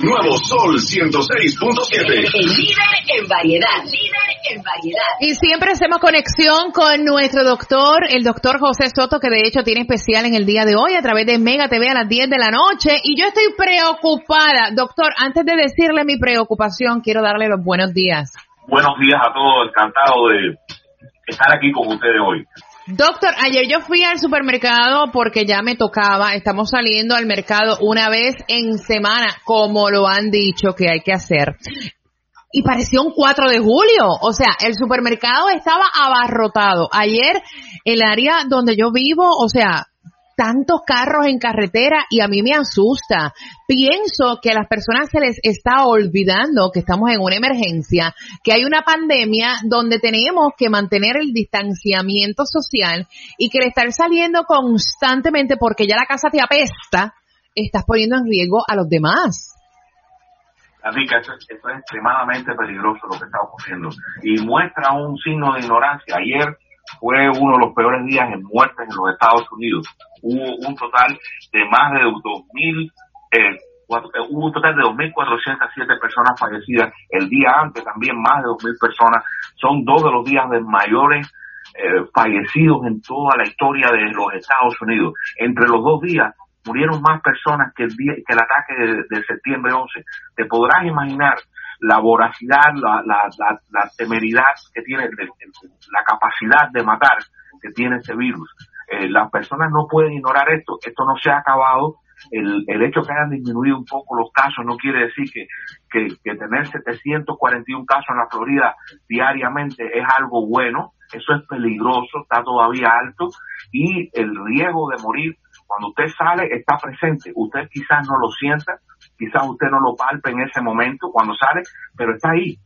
Nuevo Sol 106.7. El líder en variedad. Líder en variedad. Y siempre hacemos conexión con nuestro doctor, el doctor José Soto, que de hecho tiene especial en el día de hoy a través de Mega TV a las 10 de la noche. Y yo estoy preocupada. Doctor, antes de decirle mi preocupación, quiero darle los buenos días. Buenos días a todos, encantado de estar aquí con ustedes hoy. Doctor, ayer yo fui al supermercado porque ya me tocaba. Estamos saliendo al mercado una vez en semana, como lo han dicho que hay que hacer. Y pareció un 4 de julio. O sea, el supermercado estaba abarrotado. Ayer, el área donde yo vivo, o sea, tantos carros en carretera y a mí me asusta. Pienso que a las personas se les está olvidando que estamos en una emergencia, que hay una pandemia donde tenemos que mantener el distanciamiento social y que el estar saliendo constantemente porque ya la casa te apesta, estás poniendo en riesgo a los demás. Rica, eso, es- eso es extremadamente peligroso lo que está ocurriendo y muestra un signo de ignorancia. Ayer fue uno de los peores días en muertes en los Estados Unidos. Hubo un total de más de 2.000, eh, eh, hubo un total de 2.407 personas fallecidas. El día antes también más de 2.000 personas. Son dos de los días de mayores eh, fallecidos en toda la historia de los Estados Unidos. Entre los dos días murieron más personas que el día que el ataque de, de septiembre 11. Te podrás imaginar la voracidad, la, la, la, la temeridad que tiene, la capacidad de matar que tiene este virus. Eh, las personas no pueden ignorar esto. Esto no se ha acabado. El, el hecho que hayan disminuido un poco los casos no quiere decir que, que, que tener 741 casos en la Florida diariamente es algo bueno. Eso es peligroso, está todavía alto y el riesgo de morir cuando usted sale está presente. Usted quizás no lo sienta, quizás usted no lo palpe en ese momento cuando sale, pero está ahí,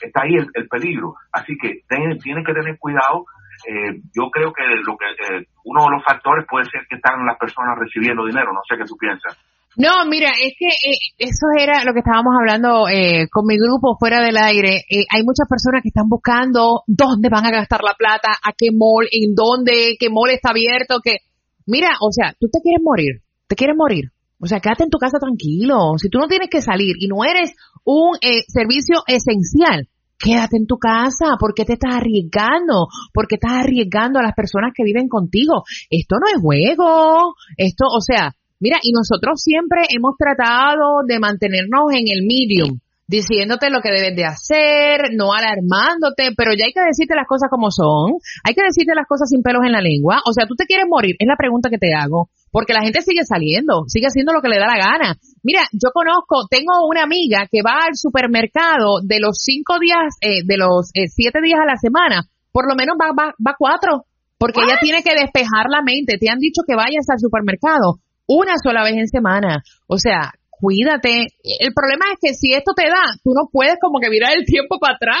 está ahí el, el peligro. Así que tiene, tiene que tener cuidado. Eh, yo creo que lo que eh, uno de los factores puede ser que están las personas recibiendo dinero. No sé qué tú piensas. No, mira, es que eh, eso era lo que estábamos hablando eh, con mi grupo fuera del aire. Eh, hay muchas personas que están buscando dónde van a gastar la plata, a qué mall, en dónde, qué mall está abierto, que... Mira, o sea, tú te quieres morir, te quieres morir. O sea, quédate en tu casa tranquilo. Si tú no tienes que salir y no eres un eh, servicio esencial, quédate en tu casa. ¿Por qué te estás arriesgando? ¿Por qué estás arriesgando a las personas que viven contigo? Esto no es juego. Esto, o sea, Mira, y nosotros siempre hemos tratado de mantenernos en el medium, diciéndote lo que debes de hacer, no alarmándote, pero ya hay que decirte las cosas como son, hay que decirte las cosas sin pelos en la lengua. O sea, tú te quieres morir, es la pregunta que te hago, porque la gente sigue saliendo, sigue haciendo lo que le da la gana. Mira, yo conozco, tengo una amiga que va al supermercado de los cinco días, eh, de los eh, siete días a la semana, por lo menos va, va, va cuatro, porque ella tiene que despejar la mente. Te han dicho que vayas al supermercado una sola vez en semana. O sea, cuídate. El problema es que si esto te da, tú no puedes como que virar el tiempo para atrás.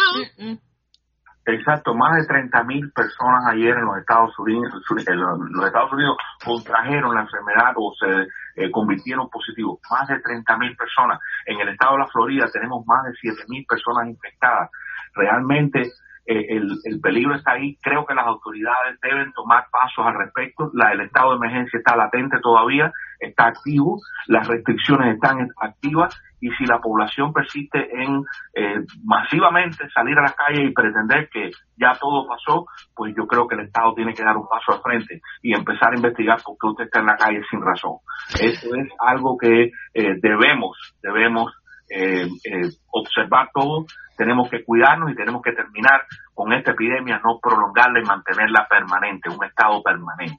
Exacto, más de 30 mil personas ayer en los Estados Unidos, en los los Estados Unidos contrajeron la enfermedad o se eh, convirtieron positivos. Más de 30 mil personas. En el estado de la Florida tenemos más de 7 mil personas infectadas. Realmente eh, el, el peligro está ahí. Creo que las autoridades deben tomar pasos al respecto. La, el estado de emergencia está latente todavía, está activo, las restricciones están activas y si la población persiste en eh, masivamente salir a las calles y pretender que ya todo pasó, pues yo creo que el Estado tiene que dar un paso al frente y empezar a investigar por qué usted está en la calle sin razón. Eso es algo que eh, debemos, debemos eh, eh, observar todo, tenemos que cuidarnos y tenemos que terminar con esta epidemia, no prolongarla y mantenerla permanente, un estado permanente.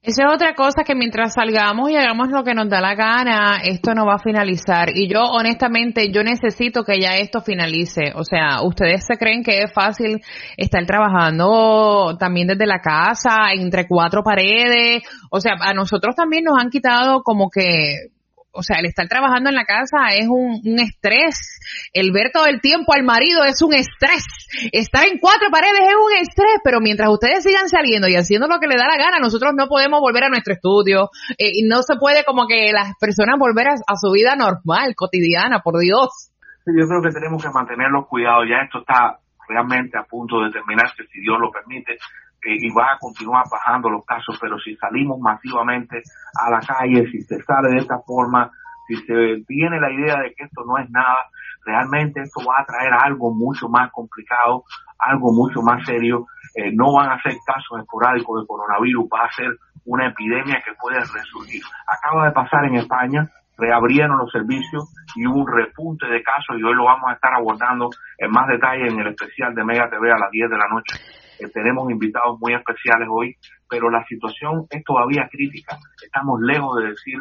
Esa es otra cosa que mientras salgamos y hagamos lo que nos da la gana, esto no va a finalizar. Y yo, honestamente, yo necesito que ya esto finalice. O sea, ¿ustedes se creen que es fácil estar trabajando también desde la casa, entre cuatro paredes? O sea, a nosotros también nos han quitado como que o sea, el estar trabajando en la casa es un, un, estrés. El ver todo el tiempo al marido es un estrés. Estar en cuatro paredes es un estrés, pero mientras ustedes sigan saliendo y haciendo lo que le da la gana, nosotros no podemos volver a nuestro estudio. Eh, y no se puede como que las personas volver a, su vida normal, cotidiana, por Dios. yo creo que tenemos que mantener los cuidados. Ya esto está realmente a punto de terminarse, si Dios lo permite, y va a continuar bajando los casos, pero si salimos masivamente a la calle, si se sale de esta forma, si se tiene la idea de que esto no es nada, realmente esto va a traer algo mucho más complicado, algo mucho más serio. Eh, no van a ser casos esporádicos de coronavirus, va a ser una epidemia que puede resurgir. Acaba de pasar en España, reabrieron los servicios y un repunte de casos y hoy lo vamos a estar abordando en más detalle en el especial de Mega TV a las 10 de la noche. Eh, tenemos invitados muy especiales hoy, pero la situación es todavía crítica. Estamos lejos de decir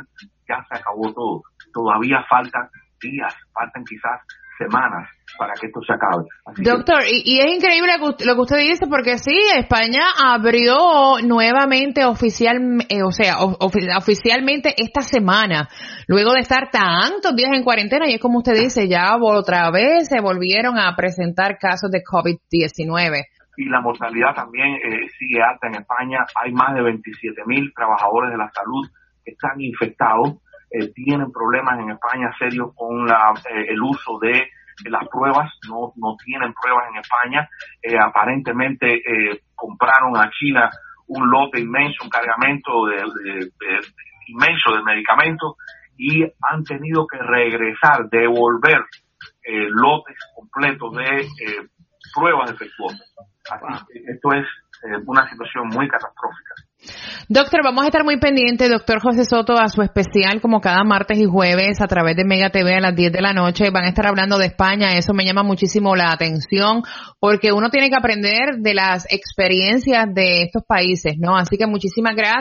ya se acabó todo. Todavía faltan días, faltan quizás semanas para que esto se acabe. Doctor, y, es increíble lo que usted dice porque sí, España abrió nuevamente oficial, eh, o sea, oficialmente esta semana, luego de estar tantos días en cuarentena y es como usted dice, ya otra vez se volvieron a presentar casos de COVID-19 y la mortalidad también eh, sigue alta en España. Hay más de 27 mil trabajadores de la salud que están infectados, eh, tienen problemas en España serios con la, eh, el uso de, las pruebas, no, no tienen pruebas en España. aparentemente compraron a China un lote inmenso, un cargamento de, inmenso de medicamentos y han tenido que regresar, devolver lotes completos de pruebas defectuosas esto es eh, una situación muy catastrófica. Doctor, vamos a estar muy pendientes, doctor José Soto, a su especial como cada martes y jueves a través de Mega TV a las 10 de la noche. Van a estar hablando de España, eso me llama muchísimo la atención porque uno tiene que aprender de las experiencias de estos países, ¿no? Así que muchísimas gracias.